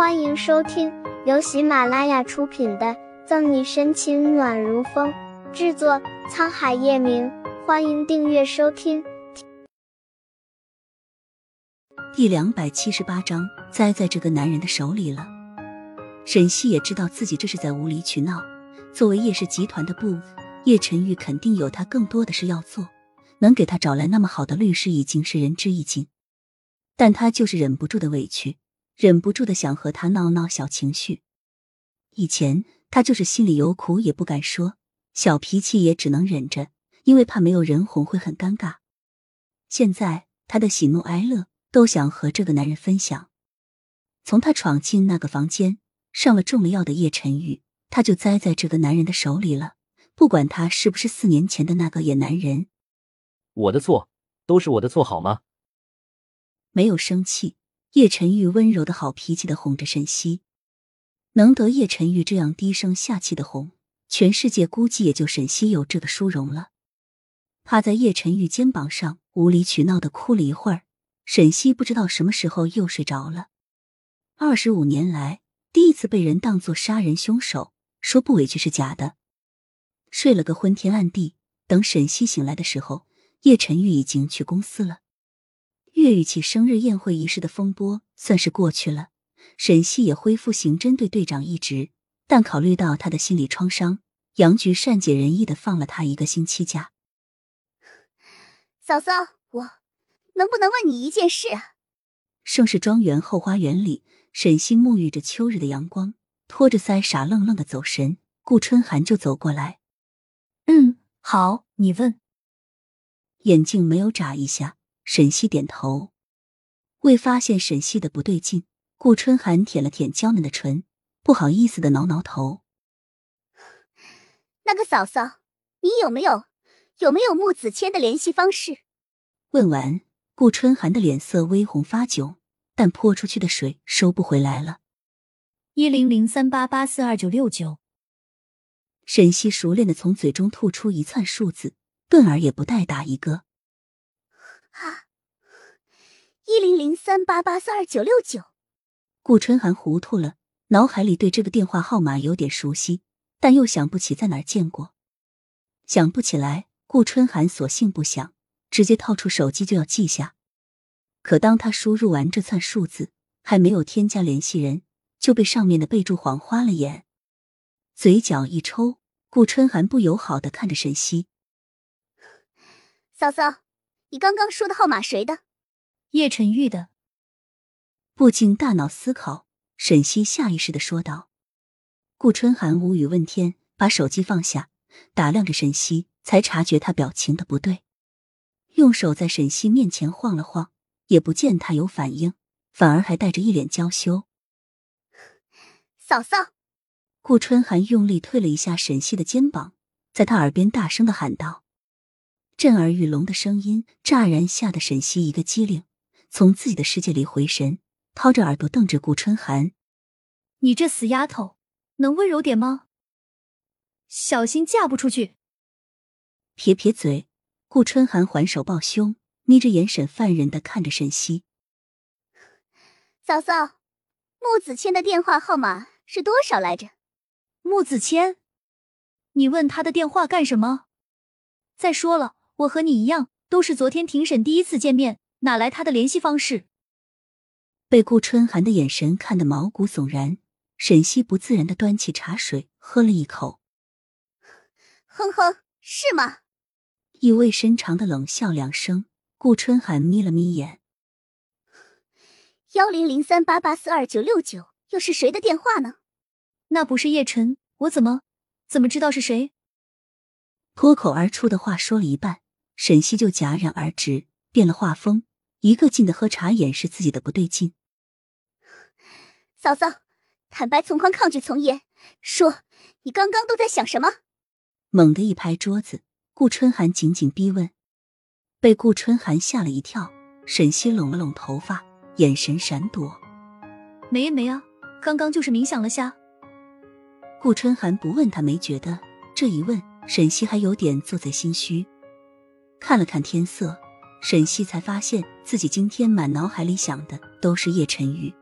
欢迎收听由喜马拉雅出品的《赠你深情暖如风》，制作沧海夜明。欢迎订阅收听。第两百七十八章，栽在这个男人的手里了。沈西也知道自己这是在无理取闹。作为叶氏集团的部，叶晨玉肯定有他更多的事要做，能给他找来那么好的律师已经是仁至义尽。但他就是忍不住的委屈。忍不住的想和他闹闹小情绪。以前他就是心里有苦也不敢说，小脾气也只能忍着，因为怕没有人哄会很尴尬。现在他的喜怒哀乐都想和这个男人分享。从他闯进那个房间，上了中了药的叶晨玉，他就栽在这个男人的手里了。不管他是不是四年前的那个野男人，我的错，都是我的错，好吗？没有生气。叶晨玉温柔的好脾气的哄着沈西，能得叶晨玉这样低声下气的哄，全世界估计也就沈西有这个殊荣了。趴在叶晨玉肩膀上无理取闹的哭了一会儿，沈西不知道什么时候又睡着了。二十五年来第一次被人当作杀人凶手，说不委屈是假的。睡了个昏天暗地，等沈西醒来的时候，叶晨玉已经去公司了。岳玉琪生日宴会仪式的风波算是过去了，沈西也恢复刑侦队队长一职。但考虑到他的心理创伤，杨局善解人意的放了他一个星期假。嫂嫂，我能不能问你一件事啊？盛世庄园后花园里，沈西沐浴着秋日的阳光，托着腮傻愣愣的走神。顾春寒就走过来，嗯，好，你问。眼睛没有眨一下。沈西点头，未发现沈西的不对劲。顾春寒舔了舔娇嫩的唇，不好意思的挠挠头。那个嫂嫂，你有没有有没有穆子谦的联系方式？问完，顾春寒的脸色微红发窘，但泼出去的水收不回来了。一零零三八八四二九六九。沈西熟练的从嘴中吐出一串数字，顿儿也不带打一个。啊，一零零三八八四二九六九。顾春寒糊涂了，脑海里对这个电话号码有点熟悉，但又想不起在哪儿见过。想不起来，顾春寒索性不想，直接掏出手机就要记下。可当他输入完这串数字，还没有添加联系人，就被上面的备注晃花了眼，嘴角一抽。顾春寒不友好的看着沈西，嫂嫂。你刚刚说的号码谁的？叶晨玉的。不经大脑思考，沈西下意识的说道。顾春寒无语问天，把手机放下，打量着沈西，才察觉他表情的不对，用手在沈西面前晃了晃，也不见他有反应，反而还带着一脸娇羞。嫂嫂，顾春寒用力推了一下沈西的肩膀，在他耳边大声的喊道。震耳欲聋的声音乍然吓得沈西一个机灵，从自己的世界里回神，掏着耳朵瞪着顾春寒：“你这死丫头，能温柔点吗？小心嫁不出去！”撇撇嘴，顾春寒还手抱胸，眯着眼神犯人的看着沈西：“嫂嫂，穆子谦的电话号码是多少来着？”穆子谦，你问他的电话干什么？再说了。我和你一样，都是昨天庭审第一次见面，哪来他的联系方式？被顾春寒的眼神看得毛骨悚然，沈西不自然的端起茶水喝了一口。哼哼，是吗？意味深长的冷笑两声，顾春寒眯了眯眼。幺零零三八八四二九六九，又是谁的电话呢？那不是叶晨，我怎么怎么知道是谁？脱口而出的话说了一半。沈西就戛然而止，变了画风，一个劲的喝茶掩饰自己的不对劲。嫂嫂，坦白从宽，抗拒从严，说你刚刚都在想什么？猛地一拍桌子，顾春寒紧紧逼问。被顾春寒吓了一跳，沈西拢了拢头发，眼神闪躲。没没啊，刚刚就是冥想了下。顾春寒不问他没觉得，这一问，沈西还有点做贼心虚。看了看天色沈西才发现自己今天满脑海里想的都是叶晨宇。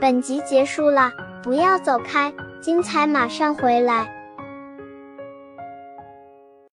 本集结束了不要走开精彩马上回来。